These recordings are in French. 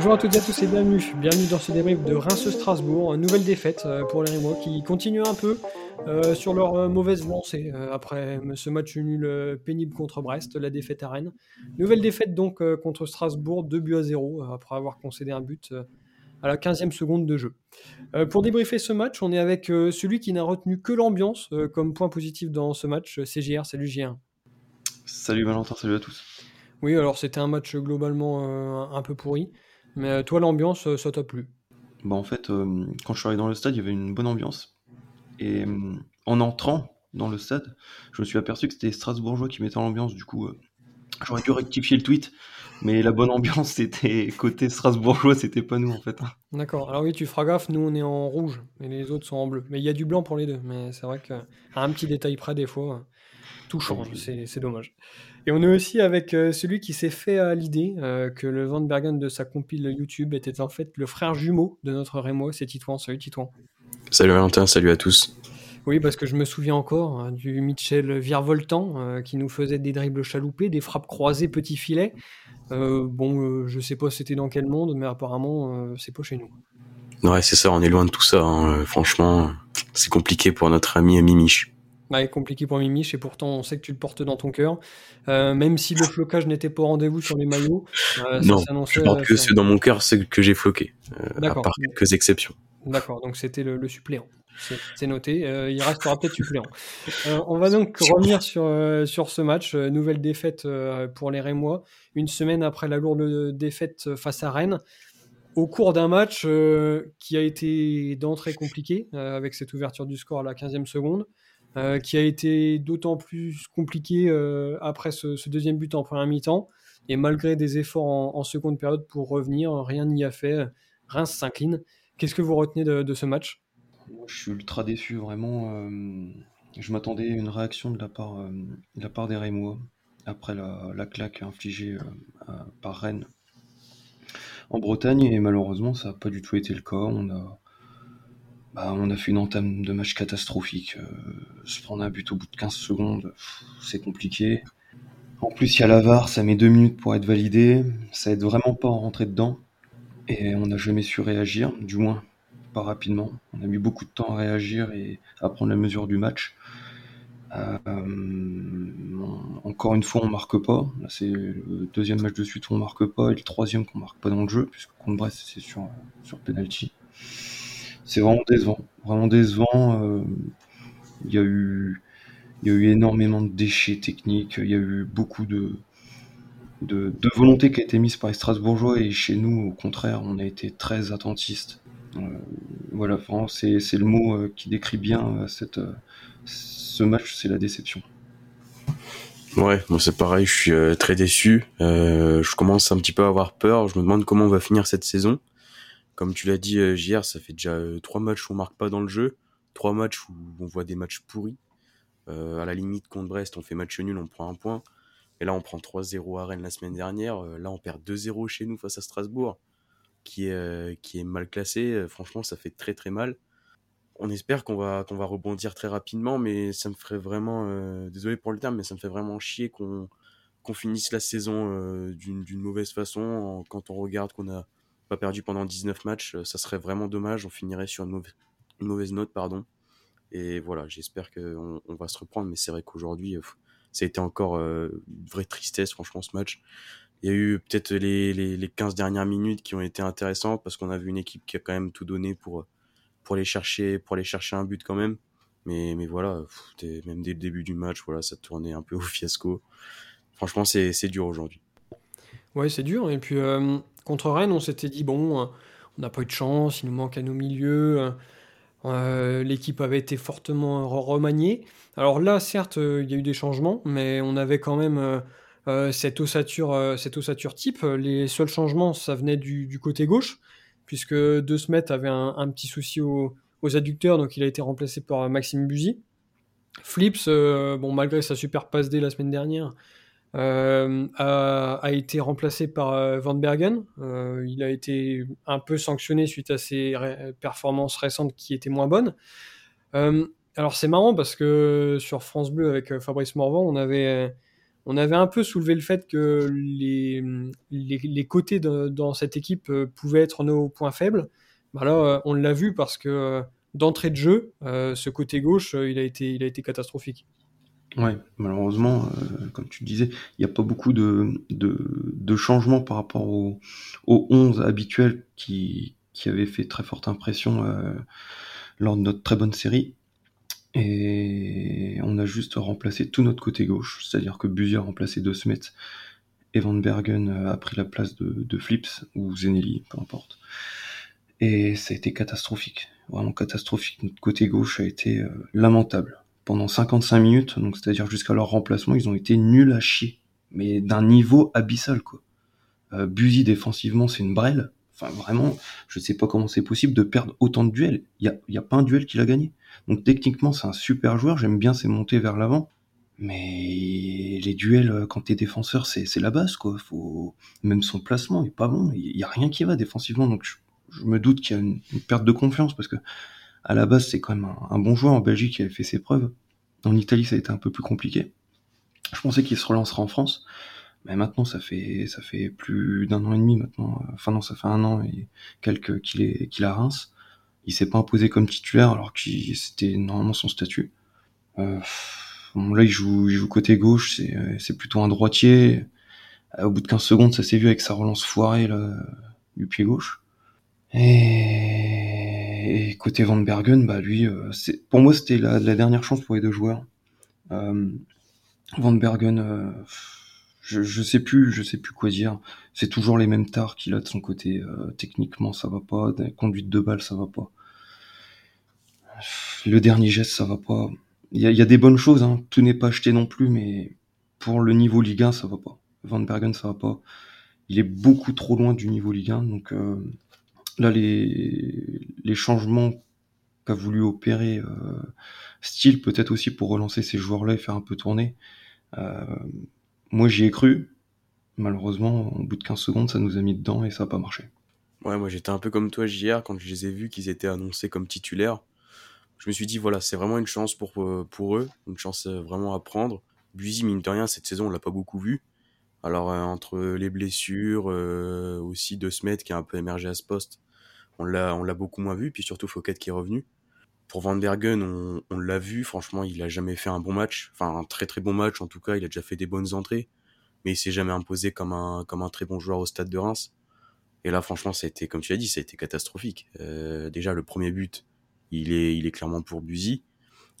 Bonjour à toutes et à tous et bienvenue. Bienvenue dans ce débrief de Reims-Strasbourg. Nouvelle défaite euh, pour les Rémois qui continuent un peu euh, sur leur euh, mauvaise lancée après ce match nul pénible contre Brest, la défaite à Rennes. Nouvelle défaite donc contre Strasbourg, 2 buts à 0 après avoir concédé un but à la 15e seconde de jeu. pour débriefer ce match, on est avec celui qui n'a retenu que l'ambiance comme point positif dans ce match, CGR. Salut JR. Salut Valentin, salut à tous. Oui, alors c'était un match globalement un peu pourri. Mais toi, l'ambiance, euh, ça t'a plu? Bah en fait, euh, quand je suis arrivé dans le stade, il y avait une bonne ambiance. Et euh, en entrant dans le stade, je me suis aperçu que c'était les Strasbourgeois qui mettaient l'ambiance. Du coup, j'aurais dû rectifier le tweet. Mais la bonne ambiance, c'était côté Strasbourgeois, c'était pas nous en fait. Hein. D'accord. Alors oui, tu feras gaffe, nous on est en rouge et les autres sont en bleu. Mais il y a du blanc pour les deux. Mais c'est vrai qu'à un petit détail près, des fois, tout change. C'est dommage. Et on est aussi avec euh, celui qui s'est fait à l'idée euh, que le Van Bergen de sa compile YouTube était en fait le frère jumeau de notre Rémo, c'est Titouan. Salut Titouan. Salut Valentin, salut à tous. Oui, parce que je me souviens encore hein, du Mitchell virevoltant euh, qui nous faisait des dribbles chaloupés, des frappes croisées petit filet. bon, je sais pas c'était dans quel monde, mais apparemment c'est pas chez nous. Ouais, c'est ça, on est loin de tout ça. Hein. Franchement, c'est compliqué pour notre ami Mimiche compliqué pour Mimiche et pourtant on sait que tu le portes dans ton cœur. Euh, même si le flocage n'était pas au rendez-vous sur les maillots. Euh, non, je pense que c'est dans mon cœur c'est que j'ai floqué, euh, à part quelques exceptions. D'accord, donc c'était le, suppléant. C'est noté, il restera peut-être suppléant. on va donc revenir sur, sur ce match. nouvelle défaite pour les Rémois, une semaine après la lourde défaite face à Rennes au cours d'un match qui a été d'entrée compliqué, avec cette ouverture du score à la 15e seconde, euh, qui a été d'autant plus compliqué euh, après ce, deuxième but en première mi-temps. Et malgré des efforts en, seconde période pour revenir, rien n'y a fait. Reims s'incline. Qu'est-ce que vous retenez de, ce match? Je suis ultra déçu, vraiment. Euh, je m'attendais à une réaction de la part, des Rémois après la, la claque infligée par Rennes en Bretagne et malheureusement ça n'a pas du tout été le cas. On a, bah, on a fait une entame de match catastrophique. Euh, se prendre un but au bout de 15 secondes, c'est compliqué. En plus, il y a la VAR, ça met deux minutes pour être validé. Ça aide vraiment pas à rentrer dedans. Et on n'a jamais su réagir, du moins pas rapidement. On a mis beaucoup de temps à réagir et à prendre la mesure du match. Euh, encore une fois, on marque pas. c'est le deuxième match de suite où on marque pas et le troisième qu'on marque pas dans le jeu, puisque contre Brest, c'est sur, sur penalty c'est vraiment décevant. Vraiment décevant. Euh, il y a eu énormément de déchets techniques, il y a eu beaucoup de, volonté qui a été mise par les Strasbourgeois et chez nous, au contraire, on a été très attentiste. Euh, voilà, vraiment, c'est, le mot euh, qui décrit bien cette, ce match, c'est la déception. Ouais, moi c'est pareil, je suis très déçu. je commence un petit peu à avoir peur. Je me demande comment on va finir cette saison. Comme tu l'as dit, euh, JR, ça fait déjà euh, trois matchs où on marque pas dans le jeu, trois matchs où on voit des matchs pourris. Euh, à la limite, contre Brest, on fait match nul, on prend un point. Et là, on prend 3-0 à Rennes la semaine dernière. là, on perd 2-0 chez nous face à Strasbourg, qui est, qui est mal classé. franchement, ça fait très très mal. On espère qu'on va, va rebondir très rapidement, mais ça me ferait vraiment, désolé pour le terme, mais ça me fait vraiment chier qu'on qu'on finisse la saison d'une mauvaise façon quand on regarde qu'on a pas perdu pendant 19 matchs, euh, ça serait vraiment dommage. On finirait sur une mauvaise, note, pardon. Et voilà, j'espère qu'on on va se reprendre. Mais c'est vrai qu'aujourd'hui, euh, ça a été encore euh, une vraie tristesse, franchement, ce match. Il y a eu peut-être les, les, 15 dernières minutes qui ont été intéressantes parce qu'on a vu une équipe qui a quand même tout donné pour, pour, aller, chercher, pour aller chercher un but quand même. Mais, mais voilà, même dès le début du match, voilà, ça tournait un peu au fiasco. Franchement, c'est dur aujourd'hui. Ouais, c'est dur. Et puis, Contre Rennes, on s'était dit, bon, euh, on n'a pas eu de chance, il nous manque à nos milieux. Euh, euh, l'équipe avait été fortement remaniée. Alors là, certes, il y a eu des changements, mais on avait quand même cette, ossature, cette ossature type. Les seuls changements, ça venait du, côté gauche, puisque De Smet avait un, petit souci aux, adducteurs, donc il a été remplacé par Maxime Buzy. Flips, bon, malgré sa super passe D la semaine dernière, euh, a, été remplacé par euh, Van Bergen. Euh, il a été un peu sanctionné suite à ses performances récentes qui étaient moins bonnes. alors c'est marrant parce que sur France Bleu avec Fabrice Morvan, on avait, on avait un peu soulevé le fait que les, les, côtés dans cette équipe pouvaient être nos points faibles. Bah là, on l'a vu parce que d'entrée de jeu, ce côté gauche, il, a été, il a été catastrophique. Ouais, malheureusement, comme tu disais, il n'y a pas beaucoup de, de, changements par rapport aux au 11 habituels qui, qui avaient fait très forte impression lors de notre très bonne série. Et on a juste remplacé tout notre côté gauche, c'est-à-dire que Buzy a remplacé De Smet et Van Bergen a pris la place de, Flips ou Zenelli, peu importe. Et ça a été catastrophique, vraiment catastrophique. Notre côté gauche a été euh, lamentable. Pendant 55 minutes, donc c'est-à-dire jusqu'à leur remplacement, ils ont été nuls à chier, mais d'un niveau abyssal quoi. Euh, Buzy défensivement, c'est une brêle. Enfin, vraiment, je sais pas comment c'est possible de perdre autant de duels. Il y a, a, pas un duel qu'il a gagné. Donc techniquement, c'est un super joueur. J'aime bien ses montées vers l'avant. Mais les duels, euh, quand t'es défenseur, c'est, c'est la base, quoi. Faut... Même son placement est pas bon. Il y a rien qui va défensivement. Donc je, me doute qu'il y a une, perte de confiance parce que à la base, c'est quand même un, bon joueur en Belgique qui avait fait ses preuves. En Italie, ça a été un peu plus compliqué. Je pensais qu'il se relancera en France. Mais maintenant, ça fait, ça fait plus d'un an et demi maintenant. Enfin non, ça fait un an et quelques qu'il est, qu'il a Reims. Il s'est pas imposé comme titulaire alors que c'était normalement son statut. Euh, là, il joue, il joue côté gauche, c'est, c'est plutôt un droitier. Euh, au bout de 15 secondes, ça s'est vu avec sa relance foirée là, du pied gauche. Et, côté Van Bergen, bah lui, euh, pour moi, c'était la, dernière chance pour les deux joueurs. Euh, Van Bergen, euh, je, je sais plus, je sais plus quoi dire. C'est toujours les mêmes tares qu'il a de son côté. Techniquement, ça va pas. Conduite de balle, ça va pas. Le dernier geste, ça va pas. Il y a, des bonnes choses, hein. tout n'est pas acheté non plus, mais pour le niveau Ligue 1, ça va pas. Van Bergen, ça va pas. Il est beaucoup trop loin du niveau Ligue 1, donc là, les, changements qu'a voulu opérer euh, Style, peut-être aussi pour relancer ces joueurs-là et faire un peu tourner. Euh, moi, j'y ai cru. Malheureusement, au bout de 15 secondes, ça nous a mis dedans et ça n'a pas marché. Ouais, moi j'étais un peu comme toi hier quand je les ai vus qu'ils étaient annoncés comme titulaires. Je me suis dit, voilà, c'est vraiment une chance pour, euh, pour eux, une chance euh, vraiment à prendre. Buzy, mine de rien, cette saison, on l'a pas beaucoup vu. Alors, entre les blessures, aussi De Smet qui a un peu émergé à ce poste, on l'a, on l'a beaucoup moins vu. Puis surtout, Fouquet qui est revenu. Pour Van Bergen, on, on l'a vu, franchement, il a jamais fait un bon match. Enfin, un très très bon match, en tout cas, il a déjà fait des bonnes entrées. Mais il s'est jamais imposé comme un, comme un très bon joueur au stade de Reims. Et là, franchement, ça a été, comme tu l'as dit, ça a été catastrophique. Euh, déjà, le premier but, il est, il est clairement pour Buzy.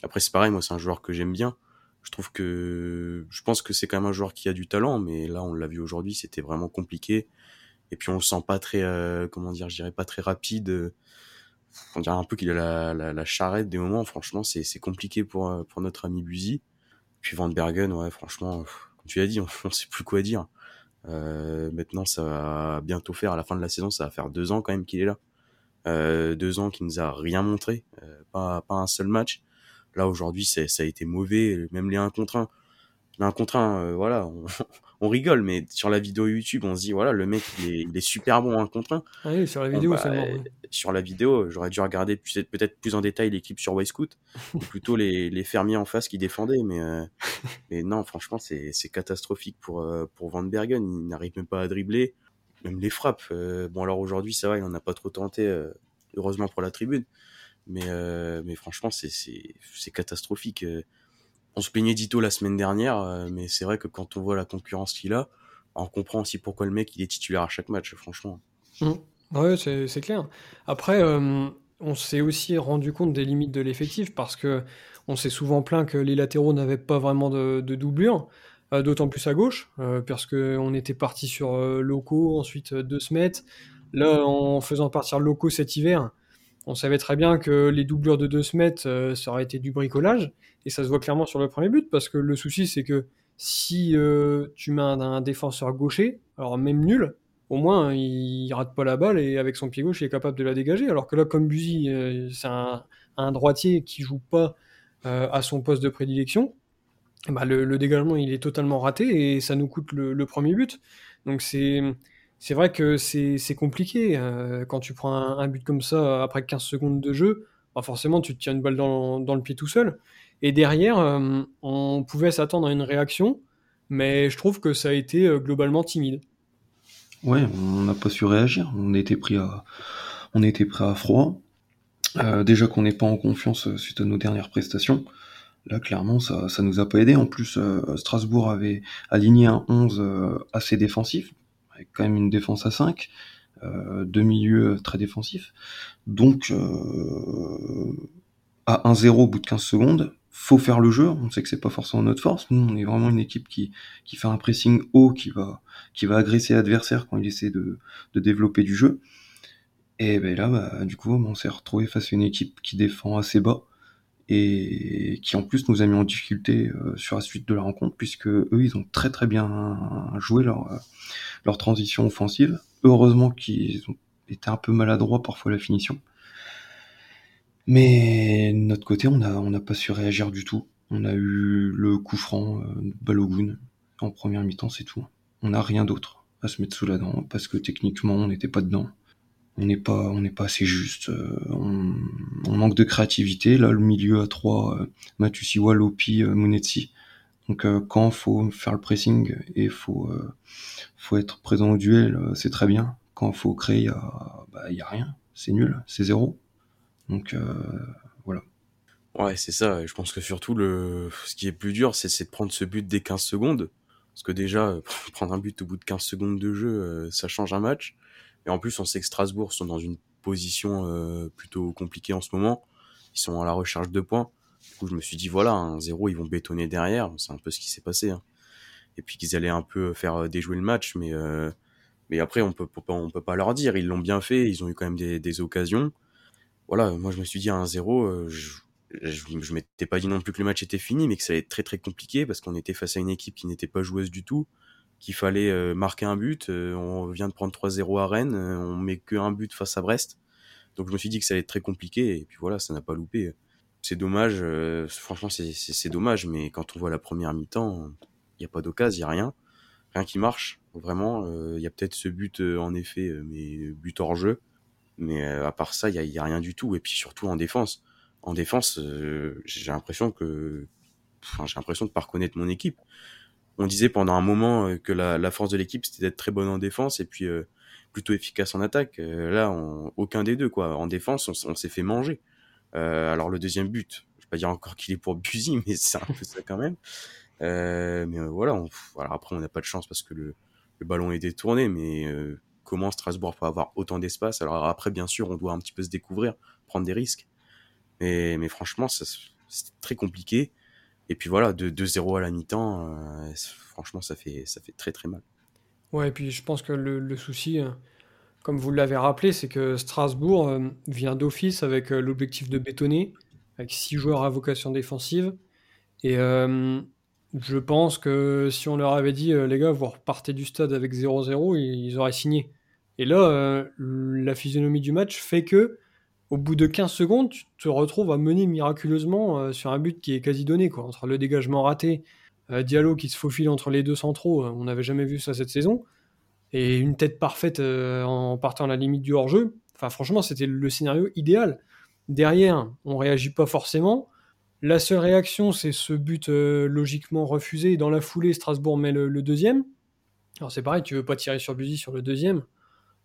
Après, c'est pareil, moi, c'est un joueur que j'aime bien. Je trouve que, je pense que c'est quand même un joueur qui a du talent, mais là, on l'a vu aujourd'hui, c'était vraiment compliqué. Et puis, on le sent pas très, euh, comment dire, je dirais pas très rapide on dirait un peu qu'il a la, la, la, charrette des moments. Franchement, c'est, c'est compliqué pour, euh, pour notre ami Buzy. Puis Van Bergen, ouais, franchement, comme tu l'as dit, on, on sait plus quoi dire. Euh, maintenant, ça va bientôt faire, à la fin de la saison, ça va faire deux ans quand même qu'il est là. Euh, deux ans qu'il nous a rien montré, euh, pas, pas un seul match. Là, aujourd'hui, ça a été mauvais, même les 1 contre 1 un contre un, euh, voilà, rigole, mais sur la vidéo YouTube, on se dit, voilà, le mec, il est, super bon un contre un. Ah oui, sur la vidéo, bah, Sur la vidéo, j'aurais dû regarder peut-être plus en détail l'équipe sur Scout ou plutôt les, fermiers en face qui défendaient, mais, euh, mais non, franchement, c'est catastrophique pour, euh, pour Van Bergen. Il n'arrive même pas à dribbler, même les frappes. bon, alors aujourd'hui, ça va, il n'en a pas trop tenté, heureusement pour la tribune. Mais, mais franchement, c'est catastrophique on se plaignait d'Ito la semaine dernière, euh, mais c'est vrai que quand on voit la concurrence qu'il a, on comprend aussi pourquoi le mec il est titulaire à chaque match, franchement. Mmh. C'est clair. Après, euh, on s'est aussi rendu compte des limites de l'effectif parce que on s'est souvent plaint que les latéraux n'avaient pas vraiment de, doublure, euh, d'autant plus à gauche, parce qu'on était parti sur locaux, ensuite deux Smet. Là, en faisant partir locaux cet hiver, on savait très bien que les doublures de deux Smet, ça aurait été du bricolage. Et ça se voit clairement sur le premier but, parce que le souci, c'est que si euh, tu mets un, défenseur gaucher, alors même nul, au moins il, rate pas la balle et avec son pied gauche il est capable de la dégager. Alors que là, comme Buzy, euh, c'est un, droitier qui joue pas euh, à son poste de prédilection, bah le, dégagement il est totalement raté et ça nous coûte le, premier but. Donc c'est c'est vrai que c'est compliqué quand tu prends un, but comme ça après 15 secondes de jeu. Bah forcément, tu te tiens une balle dans, le pied tout seul. Et derrière, euh, on pouvait s'attendre à une réaction mais je trouve que ça a été globalement timide. Ouais, on n'a pas su réagir. On été pris à froid. déjà qu'on n'est pas en confiance suite à nos dernières prestations. Là, clairement, ça, ça nous a pas aidé. En plus, Strasbourg avait aligné un 11 assez défensif, quand même une défense à 5, deux milieux très défensifs. Donc, à 1-0 au bout de 15 secondes, faut faire le jeu. On sait que c'est pas forcément notre force. Nous, on est vraiment une équipe qui, qui fait un pressing haut, qui va, qui va agresser l'adversaire quand il essaie de, de développer du jeu. Et ben là, bah, du coup, on s'est retrouvé face à une équipe qui défend assez bas et qui en plus nous a mis en difficulté euh, sur la suite de la rencontre puisque eux, ils ont très très bien joué leur, euh, leur transition offensive. Heureusement qu'ils ont été un peu maladroits parfois à la finition. Mais de notre côté, on n'a on a pas su réagir du tout. On a eu le coup franc euh, de Balogun en première mi-temps, c'est tout. On n'a rien d'autre à se mettre sous la dent parce que techniquement, on n'était pas dedans. On n'est pas, assez juste. Euh, on, manque de créativité. Là, le milieu à trois, euh, Matusiwa, Lopi, euh, Munetsi. Donc quand faut faire le pressing et faut faut être présent au duel, c'est très bien. Quand faut créer, il bah, a rien. C'est nul, c'est zéro. Donc voilà. Ouais, c'est ça. Je pense que surtout, ce qui est plus dur, c'est de prendre ce but dès 15 secondes. Parce que déjà, prendre un but au bout de 15 secondes de jeu, ça change un match. Et en plus, on sait que Strasbourg sont dans une position euh, plutôt compliquée en ce moment. Ils sont à la recherche de points. Du coup, je me suis dit, voilà, un 0 ils vont bétonner derrière. C'est un peu ce qui s'est passé. Hein. Et puis qu'ils allaient un peu faire déjouer le match. Mais, mais après, on peut, on peut pas leur dire. Ils l'ont bien fait. Ils ont eu quand même des, des occasions voilà, moi je me suis dit à 1-0, euh, je, je, m'étais pas dit non plus que le match était fini, mais que ça allait être très très compliqué parce qu'on était face à une équipe qui n'était pas joueuse du tout, qu'il fallait euh, marquer un but. Euh, on vient de prendre 3-0 à Rennes, on met que un but face à Brest. Donc je me suis dit que ça allait être très compliqué et puis voilà, ça n'a pas loupé. C'est dommage, franchement c'est dommage, mais quand on voit la première mi-temps, il n'y a pas d'occasion, il n'y a rien. Rien qui marche, vraiment. Il y a peut-être ce but en effet, mais but hors jeu. Mais euh, à part ça, il y a, rien du tout. Et puis surtout en défense. En défense, euh, j'ai l'impression que, enfin, j'ai l'impression de pas reconnaître mon équipe. On disait pendant un moment euh, que la, force de l'équipe c'était d'être très bonne en défense et puis plutôt efficace en attaque. là, aucun des deux quoi. En défense, on, s'est fait manger. alors le deuxième but, je vais pas dire encore qu'il est pour Buzy, mais c'est un peu ça quand même. mais voilà, voilà, après on n'a pas de chance parce que le, le ballon est détourné, mais comment Strasbourg peut avoir autant d'espace? Alors après, bien sûr, on doit un petit peu se découvrir, prendre des risques. Mais, mais franchement, c'est très compliqué. Et puis voilà, de 2-0 à la mi-temps, euh, franchement, ça fait, ça fait très très mal. Ouais, et puis je pense que le, souci, euh, comme vous l'avez rappelé, c'est que Strasbourg euh, vient d'office avec l'objectif de bétonner, avec six joueurs à vocation défensive. Et je pense que si on leur avait dit, les gars, vous repartez du stade avec 0-0, ils auraient signé. Et là, la physionomie du match fait que, au bout de 15 secondes, tu te retrouves à mener miraculeusement euh, sur un but qui est quasi donné, quoi. Entre le dégagement raté, euh, Diallo qui se faufile entre les deux centraux, on n'avait jamais vu ça cette saison, et une tête parfaite en partant à la limite du hors-jeu. Franchement, c'était le scénario idéal. Derrière, on réagit pas forcément. La seule réaction, c'est ce but logiquement refusé. Dans la foulée, Strasbourg met le, deuxième. Alors c'est pareil, tu veux pas tirer sur Buzy sur le deuxième?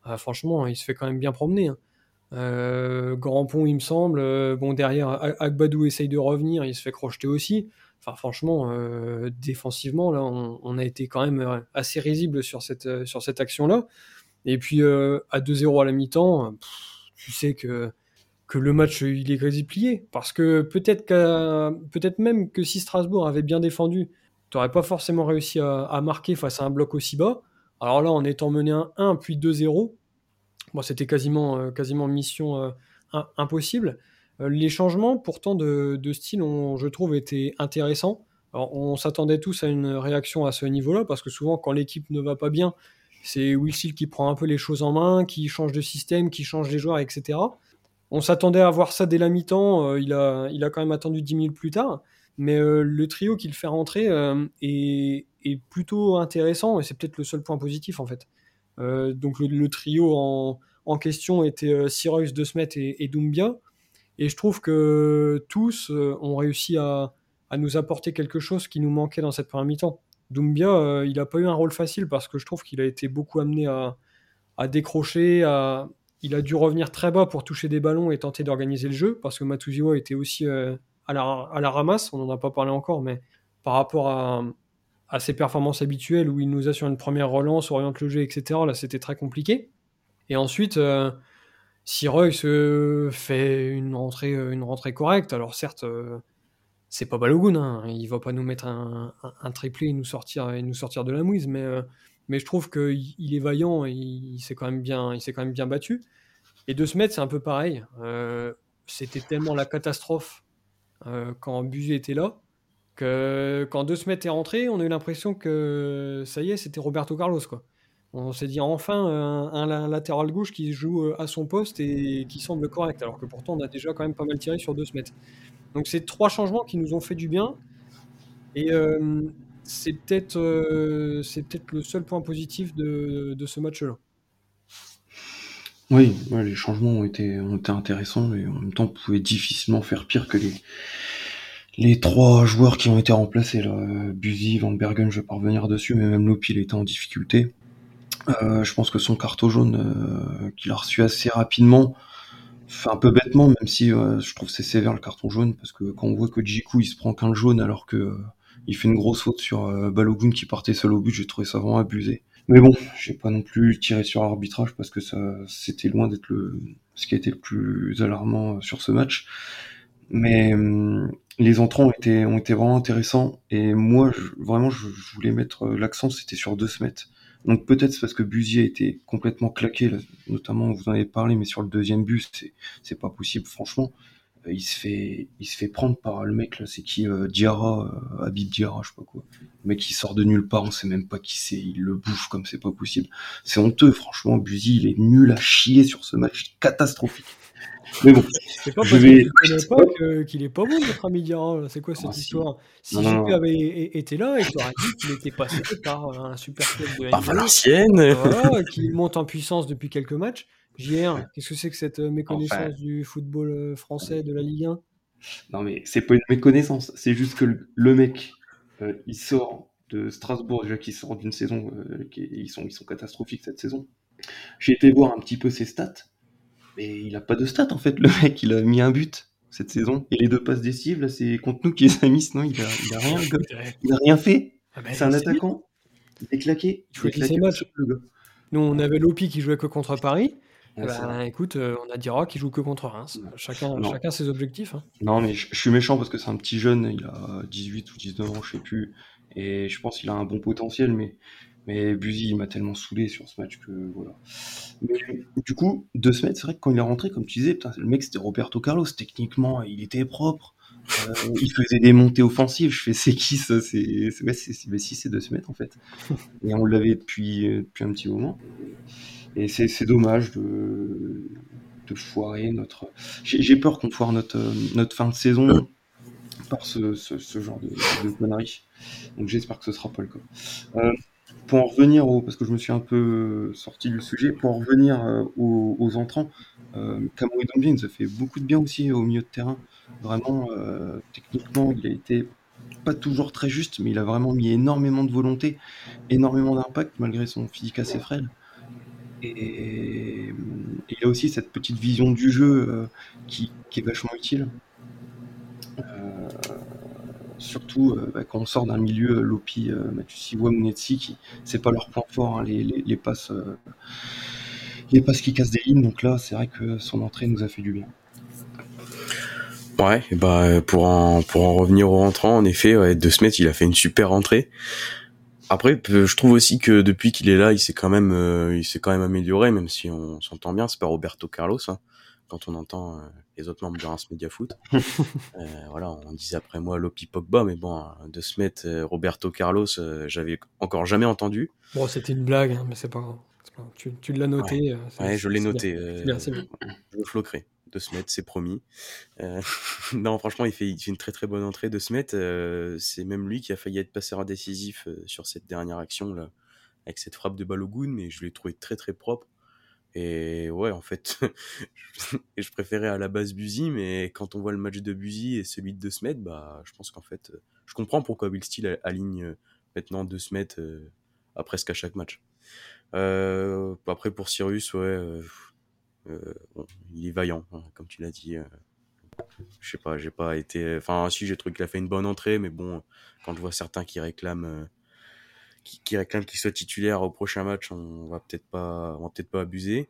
Ah, franchement, il se fait quand même bien promener. Hein. Euh, grand pont, il me semble. Euh, bon, derrière, Agbadou essaye de revenir, il se fait crocheter aussi. Enfin, franchement, euh, défensivement, là, on, a été quand même assez risible sur cette, sur cette action-là. Et puis, à 2-0 à la mi-temps, tu sais que, que le match, il est quasi plié. Parce que peut-être peut-être même que si Strasbourg avait bien défendu, tu n'aurais pas forcément réussi à, marquer face à un bloc aussi bas. Alors là, en étant mené 1 puis 2-0, c'était quasiment, euh, quasiment mission euh, impossible. Euh, les changements, pourtant, de, style, ont, je trouve, été intéressants. on s'attendait tous à une réaction à ce niveau-là, parce que souvent, quand l'équipe ne va pas bien, c'est Will qui prend un peu les choses en main, qui change de système, qui change les joueurs, etc. On s'attendait à voir ça dès la mi-temps, il, a, il a quand même attendu 10 minutes plus tard, mais le trio qu'il fait rentrer est plutôt intéressant et c'est peut-être le seul point positif en fait. Euh, donc le, trio en, question était euh, Sirois, De Smet et, et, Doumbia et je trouve que tous euh, ont réussi à, nous apporter quelque chose qui nous manquait dans cette première mi-temps. Doumbia, il n'a pas eu un rôle facile parce que je trouve qu'il a été beaucoup amené à, décrocher, à, il a dû revenir très bas pour toucher des ballons et tenter d'organiser le jeu, parce que Matuziwa était aussi euh, à, la, ramasse, on n'en a pas parlé encore, mais par rapport à, à, ses performances habituelles, où il nous assure une première relance, oriente le jeu, etc., là c'était très compliqué. Et ensuite, euh, Siroy se fait une rentrée, euh, une rentrée correcte, alors certes, euh, c'est pas Balogun, hein, il va pas nous mettre un, un, triplé et nous sortir, et nous sortir de la mouise, mais mais je trouve qu'il est vaillant et il, s'est quand même bien, quand même bien battu. Et de se mettre, c'est un peu pareil. Euh, c'était tellement la catastrophe euh, quand Buzy était là quand De Smet est rentré, on a eu l'impression que ça y est, c'était Roberto Carlos quoi. On s'est dit enfin un, latéral gauche qui joue euh, à son poste et qui semble correct, alors que pourtant on a déjà quand même pas mal tiré sur De Smet. Donc c'est trois changements qui nous ont fait du bien. Et euh, c'est peut-être euh, peut-être le seul point positif de, de ce match-là. Oui, les changements ont été, ont été intéressants, mais en même temps, on pouvait difficilement faire pire que les, les trois joueurs qui ont été remplacés. Là. Buzy, Van Bergen, je vais pas revenir dessus, mais même Lopi, il était en difficulté. Euh, je pense que son carton jaune, euh, qu'il a reçu assez rapidement, fait un peu bêtement, même si euh, je trouve c'est sévère le carton jaune, parce que quand on voit que Jiku il se prend qu'un jaune alors que il fait une grosse faute sur euh, Balogun qui partait seul au but, j'ai trouvé ça vraiment abusé. Mais bon, j'ai pas non plus tiré sur l'arbitrage parce que ça, c'était loin d'être le, ce qui a été le plus alarmant sur ce match. Mais hum, les entrants ont été, ont été vraiment intéressants et moi, je, vraiment, je, je, voulais mettre l'accent, c'était sur deux semaines. Donc peut-être c'est parce que Busier était complètement claqué, là, notamment vous en avez parlé, mais sur le deuxième but, c'est, pas possible, franchement. Il se fait il se fait prendre par le mec là c'est qui euh, Diarra euh, Habib Diarra je sais pas quoi. Le mec qui sort de nulle part on sait même pas qui c'est il le bouffe comme c'est pas possible. C'est honteux franchement Buzy il est nul à chier sur ce match catastrophique mais bon c'est pas parce je vais... qu'il pas que, qu'il est pas bon notre ami Diarra c'est quoi cette ah, histoire? Si, si JP avait été là il t'aurait dit qu'il était passé par un super club de par Valenciennes. Voilà, qu'il monte en puissance depuis quelques matchs. JR, qu'est-ce que c'est que cette euh, méconnaissance enfin... du football euh, français, de la Ligue 1 Non, mais c'est pas une méconnaissance, c'est juste que le mec, euh, il sort de Strasbourg, déjà qu'il sort d'une saison, euh, qui, ils, sont, ils sont catastrophiques cette saison. J'ai été voir un petit peu ses stats, mais il a pas de stats en fait, le mec, il a mis un but cette saison, et les deux passes décisives, là, c'est contre nous qu'il les a mis, sinon il a, il a, rien, il a rien fait. Ah ben, c'est un attaquant, il est claqué. Il, il est claqué le gars. Nous, on avait Lopi qui jouait que contre Paris. Ouais, bah, écoute, euh, on a Dira qui joue que contre Reims. Chacun, chacun ses objectifs. Hein. Non, mais je, je, suis méchant parce que c'est un petit jeune, il a 18 ou 19 ans, je sais plus. Et je pense qu'il a un bon potentiel, mais, mais Buzy, il m'a tellement saoulé sur ce match que voilà. Du coup, deux semaines, c'est vrai que quand il est rentré, comme tu disais, le mec c'était Roberto Carlos. Techniquement, il était propre. Euh, il faisait des montées offensives. Je fais, c'est qui ça? C'est si c'est deux semaines en fait. Et on l'avait depuis, euh, depuis un petit moment. Et c'est dommage de, de, foirer notre. J'ai peur qu'on foire notre, notre fin de saison par ce, ce, ce genre de, de conneries. Donc j'espère que ce sera pas le cas. Euh, pour en revenir au, parce que je me suis un peu sorti du sujet, pour en revenir euh, aux, entrants, euh, Camoué Dombia nous a fait beaucoup de bien aussi au milieu de terrain. Vraiment, euh, techniquement, il a été pas toujours très juste, mais il a vraiment mis énormément de volonté, énormément d'impact malgré son physique assez frêle. Et, il a aussi cette petite vision du jeu euh, qui, est vachement utile. Euh, surtout euh, bah, quand on sort d'un milieu Lopi, euh, Matusiwa, Munetsi, qui c'est pas leur point fort, hein, les, passes, euh, qui cassent des lignes. Donc là, c'est vrai que son entrée nous a fait du bien. Ouais, bah pour en revenir au rentrant, en effet, ouais, De Smet, il a fait une super entrée. Après, je trouve aussi que depuis qu'il est là, il s'est quand même, euh, il s'est quand même amélioré, même si on s'entend bien. C'est pas Roberto Carlos, hein, quand on entend euh, les autres membres de Reims Media Foot. euh, voilà, on disait après moi Lopi Pogba, mais bon, de se mettre euh, Roberto Carlos, j'avais encore jamais entendu. Bon, c'était une blague, hein, mais c'est pas grave. Tu, tu l'as noté. Ouais, ouais je l'ai noté. Bien. Bien, bien. Je le floquerai de Smet, c'est promis. Euh, non, franchement, il fait, il fait, une très très bonne entrée de Smet. Euh, c'est même lui qui a failli être passeur décisif sur cette dernière action là, avec cette frappe de Balogun, mais je l'ai trouvé très très propre. Et ouais, en fait, je préférais à la base Buzy, mais quand on voit le match de Buzy et celui de De Smet, bah, je pense qu'en fait, je comprends pourquoi Will Steele aligne maintenant de se mettre à presque à chaque match. après pour Cyrus, ouais, il est vaillant, hein, comme tu l'as dit. je sais pas, j'ai pas été. Enfin, si j'ai trouvé qu'il a fait une bonne entrée, mais bon, quand je vois certains qui réclament qui, réclament qu'il soit titulaire au prochain match, on va peut-être pas, on va peut-être pas abuser.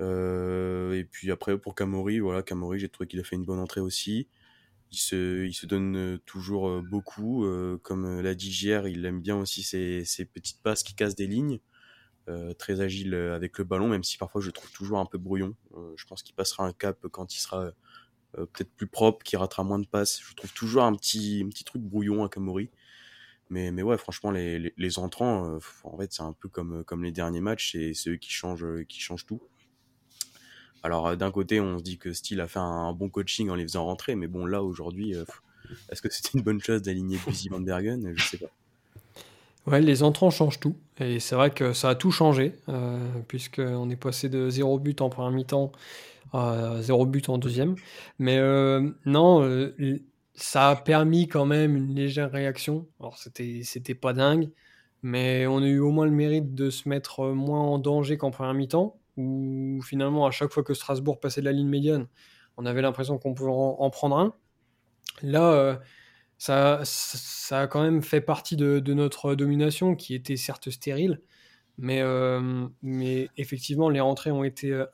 Euh, et puis après pour Kamori, voilà, Kamori, j'ai trouvé qu'il a fait une bonne entrée aussi. Il se, il se donne euh, toujours euh, beaucoup, comme l'a dit il aime bien aussi ses, ses petites passes qui cassent des lignes. très agile avec le ballon, même si parfois je le trouve toujours un peu brouillon. je pense qu'il passera un cap quand il sera peut-être plus propre, qu'il ratera moins de passes. Je trouve toujours un petit, un petit truc brouillon à Kamori. Mais, mais ouais, franchement, les, les, entrants, en fait, c'est un peu comme, comme les derniers matchs, c'est eux qui changent, qui changent tout. Alors euh, d'un côté, on se dit que Steele a fait un, bon coaching en les faisant rentrer, mais bon là aujourd'hui, euh, est-ce que c'était une bonne chose d'aligner Busy Van Bergen Je sais pas. Ouais, les entrants changent tout. Et c'est vrai que ça a tout changé, euh, puisqu'on est passé de 0 but en première mi-temps à 0 but en deuxième. Mais non, ça a permis quand même une légère réaction. Alors c'était, c'était pas dingue, mais on a eu au moins le mérite de se mettre moins en danger qu'en première mi-temps où finalement, à chaque fois que Strasbourg passait de la ligne médiane, on avait l'impression qu'on pouvait en, prendre un. Là, euh, ça, ça, a quand même fait partie de, notre domination, qui était certes stérile, mais, euh, mais effectivement, les rentrées ont été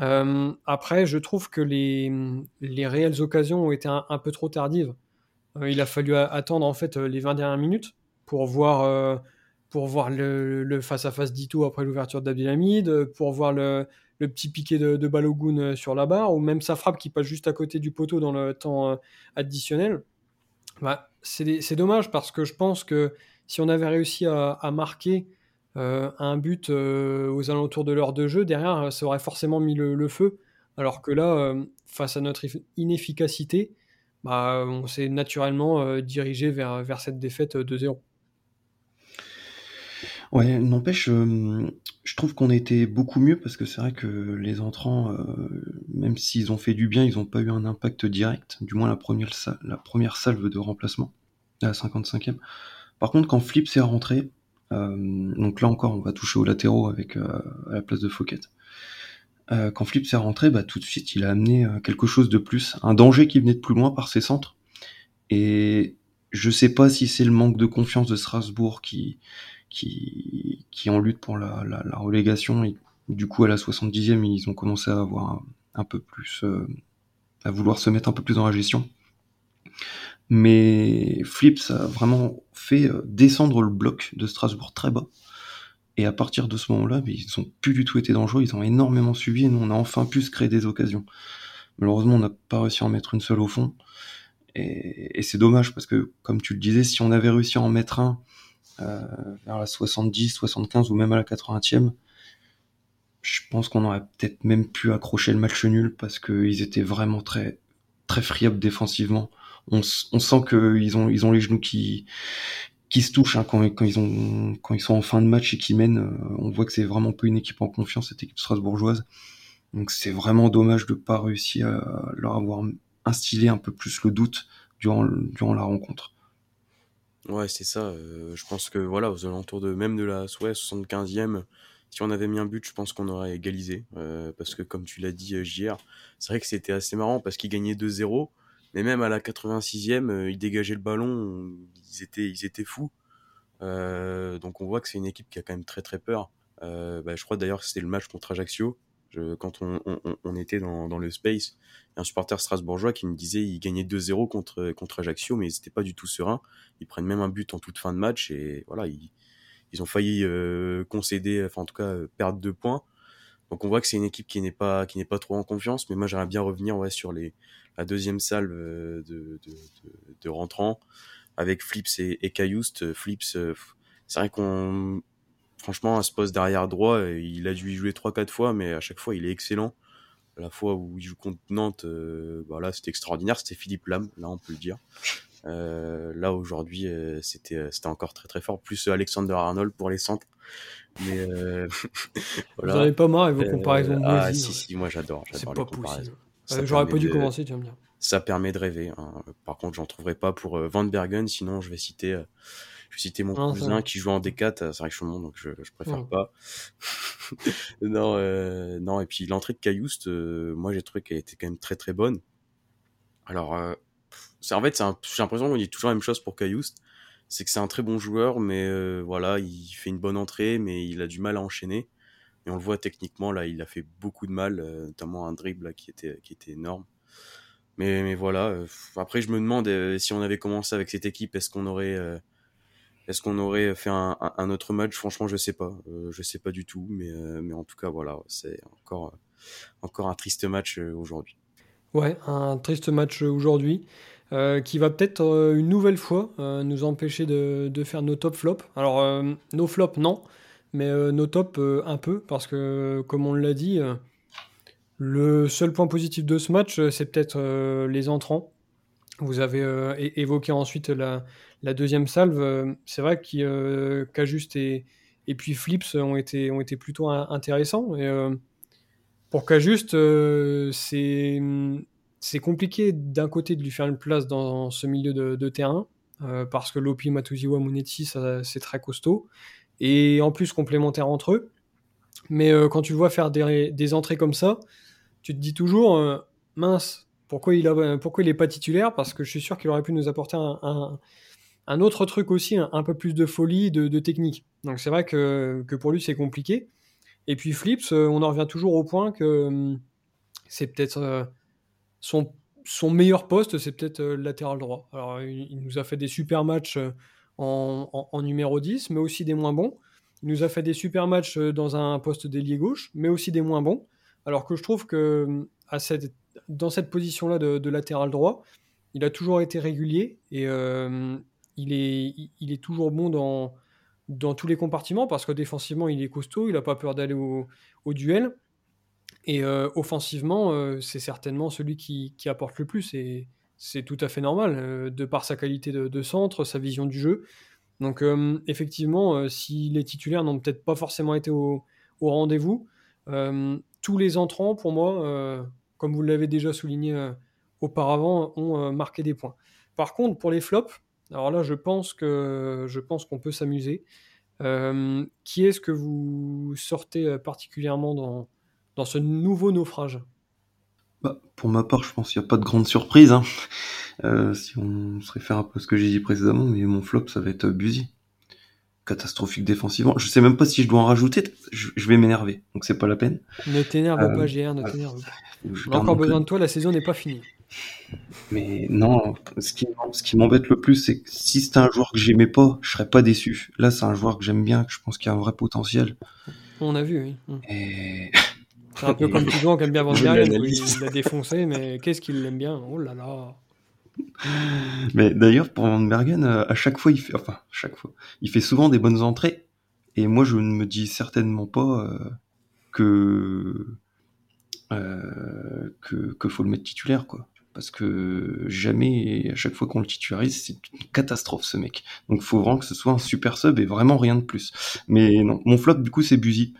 euh, après, je trouve que les, les réelles occasions ont été un, peu trop tardives. il a fallu attendre en fait les 20 dernières minutes pour voir pour voir le face-à-face d'Ito après l'ouverture d'Abdelhamid, pour voir le, petit piqué de, Balogun euh, sur la barre, ou même sa frappe qui passe juste à côté du poteau dans le temps euh, additionnel. Bah, c'est dommage parce que je pense que si on avait réussi à, marquer euh, un but aux alentours de l'heure de jeu, derrière, ça aurait forcément mis le, feu. Alors que là, face à notre inefficacité, bah, on s'est naturellement dirigé vers, vers cette défaite de 0. Ouais, n'empêche, euh, je trouve qu'on était beaucoup mieux parce que c'est vrai que les entrants, euh, même s'ils ont fait du bien, ils n'ont pas eu un impact direct, du moins la première, la première salve de remplacement, la 55e. Par contre, quand Flip s'est rentré, euh, donc là encore, on va toucher aux latéraux avec à la place de Fouquet. quand Flip s'est rentré, bah, tout de suite, il a amené quelque chose de plus, un danger qui venait de plus loin par ses centres. Et je sais pas si c'est le manque de confiance de Strasbourg qui, qui, qui en lutte pour la, relégation. Et du coup, à la 70e, ils ont commencé à avoir un, peu plus, euh, à vouloir se mettre un peu plus dans la gestion. Mais Flips a vraiment fait euh, descendre le bloc de Strasbourg très bas. Et à partir de ce moment-là, ils ont plus du tout été dangereux, ils ont énormément suivi et nous on a enfin pu se créer des occasions. Malheureusement, on n'a pas réussi à en mettre une seule au fond. Et, et c'est dommage parce que, comme tu le disais, si on avait réussi à en mettre un euh, vers la 70, 75 ou même à la 80e, je pense qu'on aurait peut-être même pu accrocher le match nul parce qu'ils étaient vraiment très très friables défensivement. On, on sent qu'ils ont ils ont les genoux qui qui se touchent hein, quand, ils ont quand ils sont en fin de match et qu'ils mènent. Euh, on voit que c'est vraiment pas une équipe en confiance cette équipe strasbourgeoise. Donc c'est vraiment dommage de pas réussir à leur avoir instillé un peu plus le doute durant durant la rencontre. Ouais, c'est ça. Euh, je pense que voilà, aux alentours de même de la ouais, 75e, si on avait mis un but, je pense qu'on aurait égalisé. Euh, parce que comme tu l'as dit euh, c'est vrai que c'était assez marrant parce qu'ils gagnaient 2-0. Mais même à la 86e, ils dégageaient le ballon, ils étaient, ils étaient fous. donc on voit que c'est une équipe qui a quand même très très peur. Bah, je crois d'ailleurs que c'était le match contre Ajaccio quand on, était dans, le space, un supporter strasbourgeois qui me disait ils gagnaient 2-0 contre, contre Ajaccio, mais ils n'étaient pas du tout sereins. Ils prennent même un but en toute fin de match et voilà, ils, ont failli euh, concéder, enfin en tout cas euh, perdre deux points. Donc on voit que c'est une équipe qui n'est pas qui n'est pas trop en confiance, mais moi j'aimerais bien revenir ouais, sur les la deuxième salle euh, de, de, de, rentrants avec Flips et, et Cayoust. Flips, c'est vrai qu'on franchement, à ce poste derrière droit, il a dû y jouer 3-4 fois, mais à chaque fois, il est excellent. La fois où il joue contre Nantes, euh, bah c'était extraordinaire. C'était Philippe Lam, là, on peut le dire. Euh, là, aujourd'hui, euh, c'était, c'était encore très très fort. Plus Alexander Arnold pour les centres. Mais voilà. Vous n'avez pas marre avec vos comparaisons Ah, si, si, moi j'adore. j'adore c'est pas possible. J'aurais pas dû commencer, tu vas me dire. ça permet de rêver. Hein. Par contre, j'en trouverai pas pour Van Bergen, sinon je vais citer je vais citer mon cousin qui joue en D4 à Saint-Richemont, donc je, je préfère pas. non, euh, non, et puis l'entrée de Caillouste, euh, moi j'ai trouvé qu'elle était quand même très très bonne. Alors, euh, c'est en fait, j'ai l'impression qu'on dit toujours la même chose pour Caillouste. C'est que c'est un très bon joueur, mais euh, voilà, il fait une bonne entrée, mais il a du mal à enchaîner. Et on le voit techniquement, là, il a fait beaucoup de mal, euh, notamment un dribble là, qui, était, qui était énorme. Mais, voilà, après je me demande si on avait commencé avec cette équipe, est-ce qu'on aurait est-ce aurait fait un, autre match? Franchement, je sais pas. Euh, je sais pas du tout, mais, euh, en tout cas, voilà, c'est encore, encore un triste match euh, aujourd'hui. Ouais, un triste match aujourd'hui. qui va peut-être une nouvelle fois nous empêcher de, de, faire nos top flops. Alors, nos flops, non, mais nos tops, un peu, parce que, comme on l'a dit, le seul point positif de ce match, c'est peut-être les entrants. Vous avez évoqué ensuite la, deuxième salve, euh, c'est vrai qu'Ajuste et, et puis Flips ont été, ont été plutôt intéressants. Euh, pour Cajuste, euh, c'est compliqué d'un côté de lui faire une place dans ce milieu de, terrain, parce que Lopi, Matuziwa, Munetti, c'est très costaud, et en plus complémentaire entre eux. Mais quand tu vois faire des, entrées comme ça, tu te dis toujours, mince, pourquoi il, a, pas titulaire? Parce que je suis sûr qu'il aurait pu nous apporter un, autre truc aussi, un, peu plus de folie, de, technique. Donc c'est vrai que, pour lui c'est compliqué. Et puis Flips, euh, on en revient toujours au point que hum, c'est peut-être euh, son, meilleur poste, c'est peut-être euh, latéral droit. Alors il, nous a fait des super matchs en, numéro 10, mais aussi des moins bons. Il nous a fait des super matchs dans un poste d'ailier gauche, mais aussi des moins bons. Alors que je trouve que dans cette position-là de, latéral droit, il a toujours été régulier et, il est, il est toujours bon dans, tous les compartiments parce que défensivement, il est costaud, il n'a pas peur d'aller au, duel. Et euh, offensivement, euh, c'est certainement celui qui, apporte le plus. C'est tout à fait normal, euh, de par sa qualité de, centre, sa vision du jeu. Donc, effectivement, si les titulaires n'ont peut-être pas forcément été au, rendez-vous, tous les entrants, pour moi, comme vous l'avez déjà souligné auparavant, ont marqué des points. Par contre, pour les flops, alors là, je pense qu'on peut s'amuser. Euh, qui est-ce que vous sortez euh, particulièrement dans ce nouveau naufrage? Bah, Pour ma part, je pense qu'il n'y a pas de grande surprise. Hein. Euh, si on se réfère un peu à ce que j'ai dit précédemment, mais mon flop, ça va être Buzy. Catastrophique défensivement. Je sais même pas si je dois en rajouter. Je, vais m'énerver, donc c'est pas la peine. Ne t'énerve pas, GR, ne t'énerve pas. J'ai encore besoin de toi, la saison n'est pas finie. Mais non, ce qui, ce qui m'embête le plus, c'est que si c'était un joueur que j'aimais pas, je serais pas déçu. Là, c'est un joueur que j'aime bien, que je pense qu'il a un vrai potentiel. On a vu, oui. Et... C'est un peu comme toujours qui aime bien Van Bergen, il l'a défoncé, mais qu'est-ce qu'il l'aime bien? Oh là là Mais d'ailleurs, pour Van Bergen, euh, à chaque fois, il fait, enfin, chaque fois, il fait souvent des bonnes entrées. Et moi, je ne me dis certainement pas euh, que, euh, que que faut le mettre titulaire, quoi parce que jamais, à chaque fois qu'on le titularise, c'est une catastrophe ce mec. Donc faut vraiment que ce soit un super sub et vraiment rien de plus. Mais non, mon flop du coup c'est Buzy.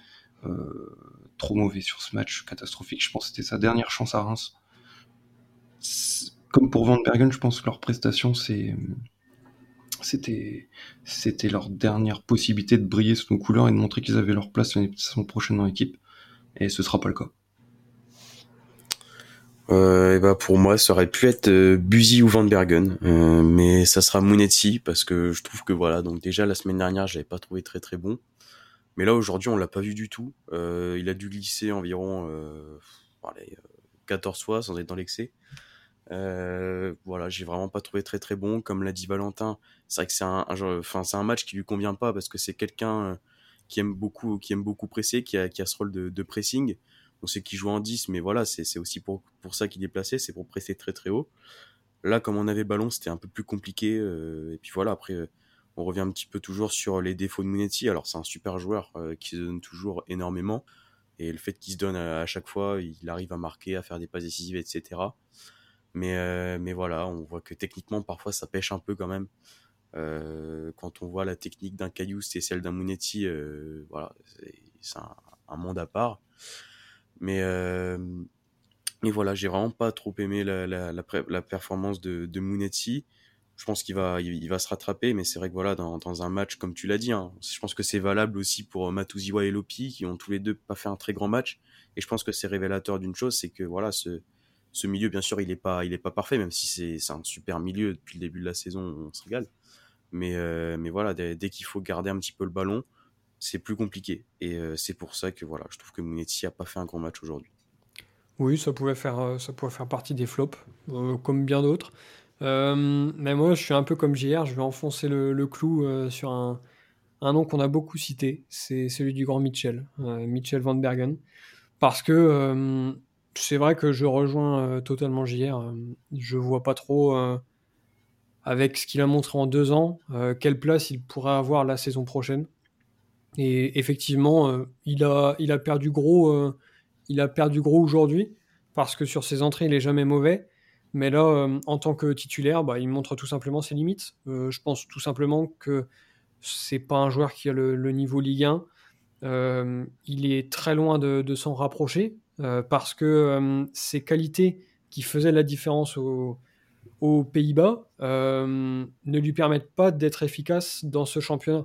Euh, trop mauvais sur ce match, catastrophique. Je pense que c'était sa dernière chance à Reims. Comme pour Van Bergen, je pense que leur prestation c'est c'était c'était leur dernière possibilité de briller sous nos couleurs et de montrer qu'ils avaient leur place l'année prochaine dans l'équipe. Et ce sera pas le cas. Euh, et bah pour moi, ça aurait pu être euh, Buzy ou Van Bergen, euh, mais ça sera Mounetzi parce que je trouve que voilà, donc déjà la semaine dernière, je l'avais pas trouvé très très bon, mais là aujourd'hui, on l'a pas vu du tout. Euh, il a dû glisser environ euh, allez, 14 fois sans être dans l'excès. voilà, j'ai vraiment pas trouvé très très bon. Comme l'a dit Valentin, c'est vrai que c'est un, enfin c'est un match qui lui convient pas parce que c'est quelqu'un qui aime beaucoup, qui aime beaucoup presser, qui a, qui a ce rôle de, de pressing on sait qu'il joue en 10, mais voilà, c'est aussi pour, pour ça qu'il est placé, c'est pour presser très très haut. Là, comme on avait ballon, c'était un peu plus compliqué. Euh, et puis voilà, après, euh, on revient un petit peu toujours sur les défauts de Munetti. Alors, c'est un super joueur euh, qui se donne toujours énormément. Et le fait qu'il se donne à, chaque fois, il arrive à marquer, à faire des passes décisives, etc. Mais, mais voilà, on voit que techniquement, parfois, ça pêche un peu quand même. quand on voit la technique d'un Caillou, c'est celle d'un Munetti, voilà, c'est un, un, monde à part. Mais, euh, Mais voilà, j'ai vraiment pas trop aimé la, la, la, performance de, de Mounetti. Je pense qu'il va, il, va se rattraper, mais c'est vrai que voilà, dans, un match, comme tu l'as dit, hein, je pense que c'est valable aussi pour Matuziwa et Lopi, qui ont tous les deux pas fait un très grand match. Et je pense que c'est révélateur d'une chose, c'est que voilà, ce, ce milieu, bien sûr, il est pas, il est pas parfait, même si c'est un super milieu depuis le début de la saison, on se régale. Mais, euh, mais voilà, dès, qu'il faut garder un petit peu le ballon, c'est plus compliqué. Et euh, c'est pour ça que voilà, je trouve que Mounetti a pas fait un grand match aujourd'hui. Oui, ça pouvait faire, euh, ça pouvait faire partie des flops, comme bien d'autres. Mais moi, je suis un peu comme JR, je vais enfoncer le, clou sur un, nom qu'on a beaucoup cité, c'est celui du grand Mitchell, Mitchell Van Bergen. Parce que c'est vrai que je rejoins euh, totalement JR. Euh, je vois pas trop, euh, avec ce qu'il a montré en deux ans, quelle place il pourrait avoir la saison prochaine. Et effectivement, il, a, il a perdu gros, il a perdu gros aujourd'hui parce que sur ses entrées, il est jamais mauvais. Mais là, en tant que titulaire, bah, il montre tout simplement ses limites. je pense tout simplement que c'est pas un joueur qui a le, niveau Ligue 1. il est très loin de s'en rapprocher. Euh, parce que euh, ces qualités qui faisaient la différence aux Pays-Bas euh, ne lui permettent pas d'être efficace dans ce championnat.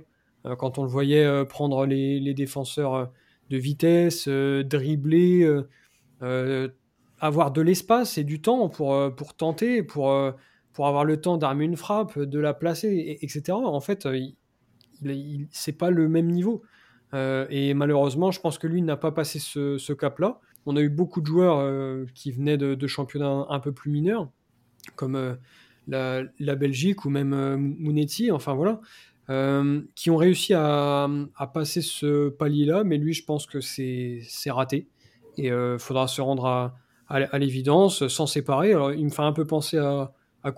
quand on le voyait prendre les, défenseurs de vitesse, dribbler, avoir de l'espace et du temps pour, pour tenter, pour, pour avoir le temps d'armer une frappe, de la placer, etc. En fait, il, c'est pas le même niveau. et malheureusement, je pense que lui n'a pas passé ce cap-là on a eu beaucoup de joueurs euh, qui venaient de, championnats un peu plus mineurs, comme euh, la, Belgique ou même euh, Mounetti, enfin voilà, qui ont réussi à, passer ce palier-là, mais lui, je pense que c'est raté. Et il faudra se rendre à, l'évidence, sans séparer. Alors, il me fait un peu penser à, à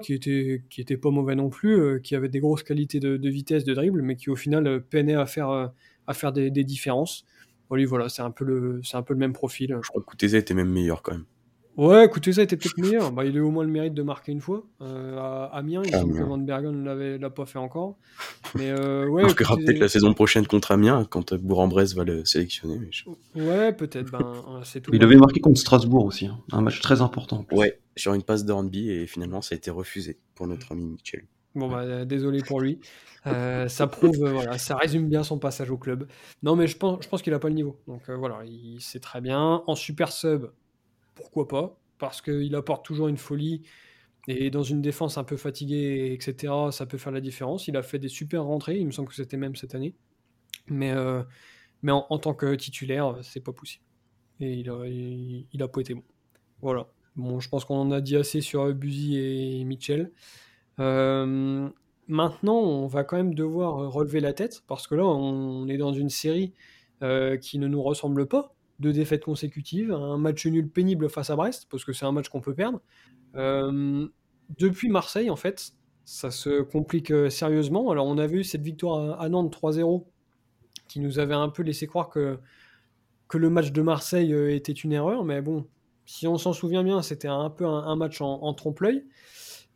qui était, qui était pas mauvais non plus, qui avait des grosses qualités de, vitesse, de dribble, mais qui au final peinait à faire, à faire des différences. Oui, voilà, c'est un peu le, c'est un peu le même profil. Je crois que était même meilleur quand même. Ouais, Kuteza était peut-être meilleur. Bah, il a eu au moins le mérite de marquer une fois euh, à Amiens. Il semble que Van Bergen ne l'a pas fait encore. Mais euh, ouais. On verra peut-être la saison prochaine contre Amiens quand Bourg-en-Bresse va le sélectionner. Ouais, peut-être. Ben, c'est tout. Il avait marqué contre Strasbourg aussi, hein. un match très important. Ouais, sur une passe d'Hornby et finalement ça a été refusé pour notre ami Michel. Bon, bah, désolé pour lui. Euh, ça prouve, voilà, ça résume bien son passage au club. Non, mais je pense, je pense qu'il n'a pas le niveau. Donc euh, voilà, il c'est très bien. En super sub, pourquoi pas Parce qu'il apporte toujours une folie. Et dans une défense un peu fatiguée, etc., ça peut faire la différence. Il a fait des super rentrées, il me semble que c'était même cette année. Mais, euh, en, tant que titulaire, c'est pas possible. Et il a, pas été bon. Voilà. Bon, je pense qu'on en a dit assez sur Buzy et Mitchell. Euh, maintenant, on va quand même devoir relever la tête parce que là, on est dans une série euh, qui ne nous ressemble pas. Deux défaites consécutives, un match nul pénible face à Brest parce que c'est un match qu'on peut perdre. depuis Marseille, en fait, ça se complique sérieusement. Alors, on avait eu cette victoire à Nantes 3-0 qui nous avait un peu laissé croire que, que le match de Marseille était une erreur, mais bon, si on s'en souvient bien, c'était un peu un, match en, trompe-l'œil.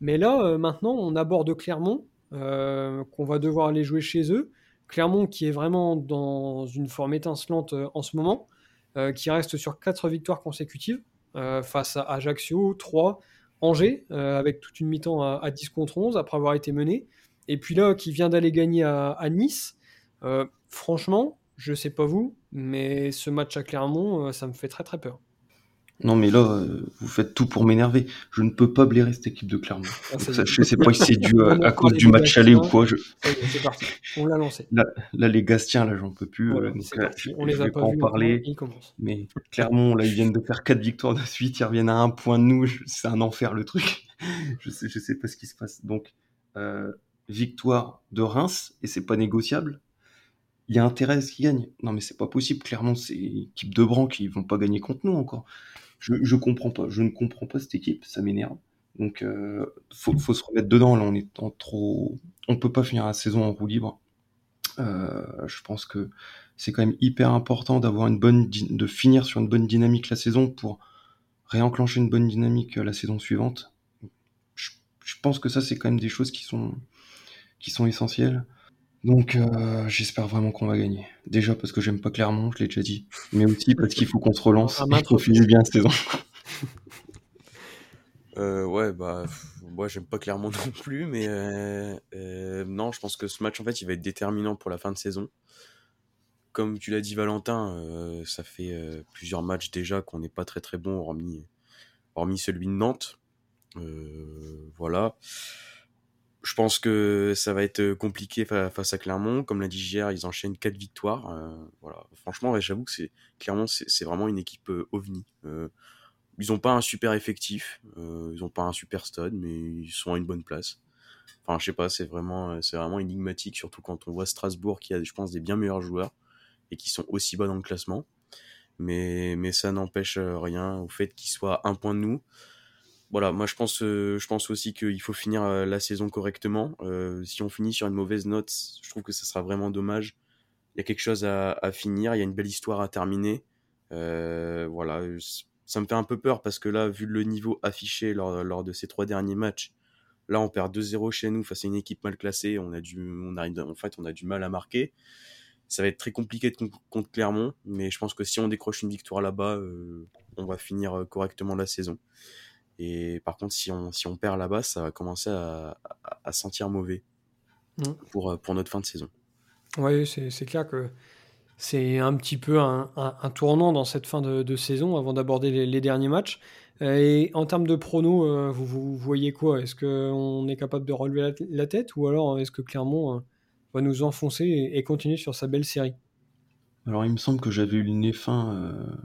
Mais là, euh, maintenant, on aborde Clermont, euh, qu'on va devoir aller jouer chez eux. Clermont qui est vraiment dans une forme étincelante euh, en ce moment, qui reste sur quatre victoires consécutives face à Ajaccio, 3, Angers, avec toute une mi-temps à, 10 contre 11 après avoir été mené. Et puis là, qui vient d'aller gagner à, Nice. franchement, je sais pas vous, mais ce match à Clermont, ça me fait très très peur. Non, mais là, euh, vous faites tout pour m'énerver. Je ne peux pas blairer cette équipe de Clermont. Ah, je ne sais pas si c'est dû à, cause du match aller ou quoi. C'est parti, on l'a lancé. Là, les Gastiens, là, j'en peux plus. Euh, on les a pas, en parler. Mais Clermont, là, ils viennent de faire quatre victoires de suite. Ils reviennent à un point de nous. C'est un enfer, le truc. je sais, je sais pas ce qui se passe. Donc, euh, victoire de Reims, et c'est pas négociable il y a intérêt à ce qu'ils gagnent. Non, mais c'est pas possible. Clairement, c'est équipe de Bran qui vont pas gagner contre nous encore je, comprends pas. Je ne comprends pas cette équipe. Ça m'énerve. Donc, euh, faut, se remettre dedans. Là, on est trop. On peut pas finir la saison en roue libre. Euh, je pense que c'est quand même hyper important d'avoir une bonne, de finir sur une bonne dynamique la saison pour réenclencher une bonne dynamique euh, la saison suivante. Je, pense que ça, c'est quand même des choses qui sont essentielles. Donc euh, j'espère vraiment qu'on va gagner. Déjà parce que j'aime pas Clermont, je l'ai déjà dit, mais aussi parce qu'il faut qu'on se relance, il faut finir bien cette saison. Euh, ouais, bah, moi j'aime pas Clermont non plus, mais euh, euh, non, je pense que ce match en fait il va être déterminant pour la fin de saison. Comme tu l'as dit, Valentin, ça fait plusieurs matchs déjà qu'on n'est pas très très bon, hormis, hormis celui de Nantes. voilà. Je pense que ça va être compliqué face à Clermont. Comme l'a dit JR, ils enchaînent quatre victoires. voilà. Franchement, j'avoue que c'est Clermont, c'est vraiment une équipe ovni ils n'ont pas un super effectif, euh, ils n'ont pas un super stade, mais ils sont à une bonne place. Enfin, je sais pas, c'est vraiment, euh, c'est vraiment énigmatique, surtout quand on voit Strasbourg qui a, je pense, des bien meilleurs joueurs et qui sont aussi bas dans le classement. Mais, mais ça n'empêche euh, rien au fait qu'ils soient un point de nous. Voilà, moi je pense, je pense aussi qu'il faut finir la saison correctement. si on finit sur une mauvaise note, je trouve que ça sera vraiment dommage. Il y a quelque chose à, finir, il y a une belle histoire à terminer. voilà, ça me fait un peu peur parce que là, vu le niveau affiché lors, de ces trois derniers matchs, là, on perd 2-0 chez nous face à une équipe mal classée. On a du, on a, en fait, on a du mal à marquer. Ça va être très compliqué contre Clermont, mais je pense que si on décroche une victoire là-bas, euh, on va finir euh, correctement la saison. Et par contre, si on, si on perd là-bas, ça va commencer à, sentir mauvais mmh. pour, euh, pour notre fin de saison. Oui, c'est clair que c'est un petit peu un, tournant dans cette fin de, saison avant d'aborder les, derniers matchs. Et en termes de pronos, euh, vous, voyez quoi? Est-ce qu'on est capable de relever la, tête ou alors est-ce que Clermont euh, va nous enfoncer et, continuer sur sa belle série? Alors il me semble que j'avais eu le nez fin, euh,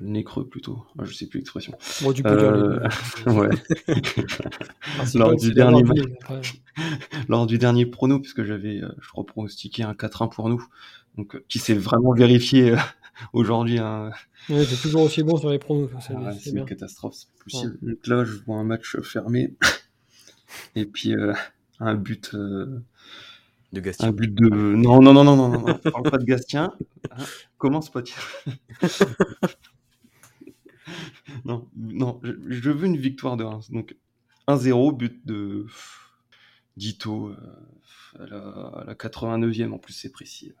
le nez creux plutôt, ah, je sais plus l'expression. Bon, du coup, ouais. lors, du dernier... lors du dernier prono, puisque j'avais, je crois, pronostiqué un 4-1 pour nous donc euh, qui s'est vraiment vérifié euh, aujourd'hui. Hein. Ouais, c'est toujours aussi bon sur les pronos. c'est une catastrophe, c'est possible. Donc là, je vois un match fermé et puis euh, un but. de Gastien. Un but de. Non, non, non, non, non, non, parle pas de Gastien. Hein Commence pas. non, non, je, veux une victoire de 1. Donc 1-0, but de Dito à la, à la 89e, en plus c'est précis.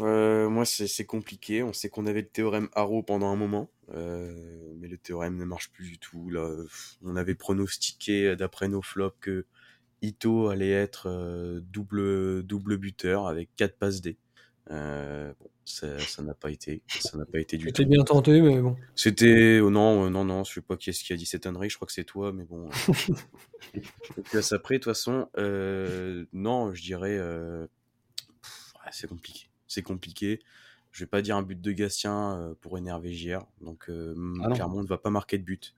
Euh, moi, c'est compliqué. On sait qu'on avait le théorème Arrow pendant un moment, euh, mais le théorème ne marche plus du tout. Là, on avait pronostiqué euh, d'après nos flops que Ito allait être double double buteur avec 4 passes D. bon, ça n'a pas été, ça n'a pas été du tout. C'était bien tenté, mais bon. C'était, oh non, non, non, je sais pas qui est-ce qui a dit cette ânerie. Je crois que c'est toi, mais bon. Et puis après, de toute façon, non, je dirais, c'est compliqué c'est compliqué. Je vais pas dire un but de Gastien euh, pour énerver JR. Donc euh, ah Clermont ne va pas marquer de but.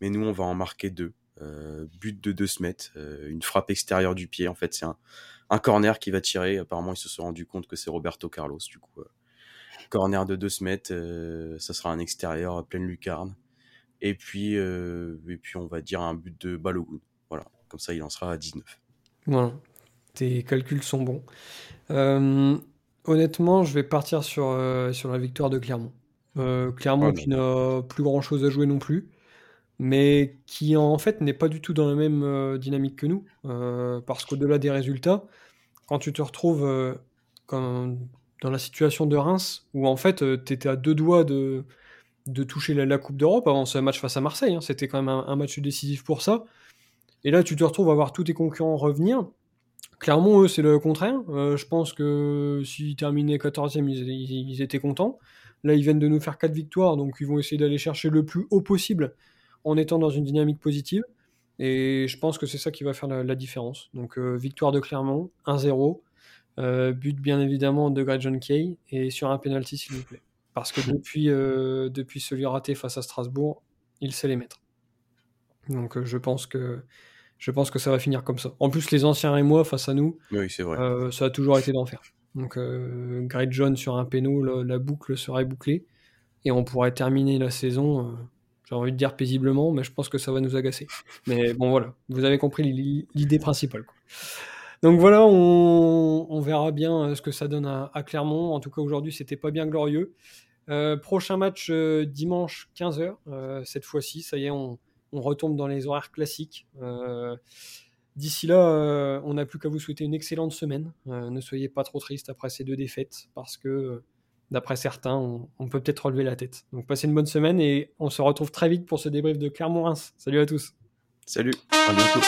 Mais nous, on va en marquer deux. Euh, but de deux mètres, une frappe extérieure du pied. En fait, c'est un, corner qui va tirer. Apparemment, ils se sont rendu compte que c'est Roberto Carlos. Du coup, corner de deux mètres, ça sera un extérieur pleine lucarne. Et puis, et puis, on va dire un but de Balogun. Voilà, comme ça, il en sera à 19. Voilà, tes calculs sont bons. Honnêtement, je vais partir sur, euh, sur la victoire de Clermont. Euh, Clermont qui n'a plus grand chose à jouer non plus, mais qui en fait n'est pas du tout dans la même euh, dynamique que nous. parce qu'au-delà des résultats, quand tu te retrouves dans la situation de Reims, où en fait tu étais à deux doigts de, toucher la, Coupe d'Europe avant ce match face à Marseille, hein, c'était quand même un, match décisif pour ça. Et là, tu te retrouves à voir tous tes concurrents revenir. Clairement, eux, c'est le contraire. Euh, je pense que s'ils terminaient 14e, ils, étaient contents. Là, ils viennent de nous faire 4 victoires, donc ils vont essayer d'aller chercher le plus haut possible en étant dans une dynamique positive. Et je pense que c'est ça qui va faire la, différence. Donc, euh, victoire de Clermont, 1-0. Euh, but, bien évidemment, de Greg John Kay. Et sur un penalty, s'il vous plaît. Parce que depuis, depuis celui raté face à Strasbourg, il sait les mettre. Donc, je pense que je pense que ça va finir comme ça. En plus, les anciens et moi face à nous, oui, c'est vrai. Euh, ça a toujours été d'enfer. Donc, euh, Great John sur un péno, la, boucle serait bouclée et on pourrait terminer la saison, euh, j'ai envie de dire paisiblement, mais je pense que ça va nous agacer. Mais bon, voilà, vous avez compris l'idée principale. Donc voilà, on, verra bien ce que ça donne à, Clermont. En tout cas, aujourd'hui, c'était pas bien glorieux. prochain match dimanche 15h. cette fois-ci, ça y est, on, retombe dans les horaires classiques. Euh, d'ici là, euh, on n'a plus qu'à vous souhaiter une excellente semaine. Euh, ne soyez pas trop triste après ces deux défaites parce que d'après certains, on, peut peut-être relever la tête. Donc passez une bonne semaine et on se retrouve très vite pour ce débrief de Clermont-Reims. Salut à tous. Salut, à bientôt.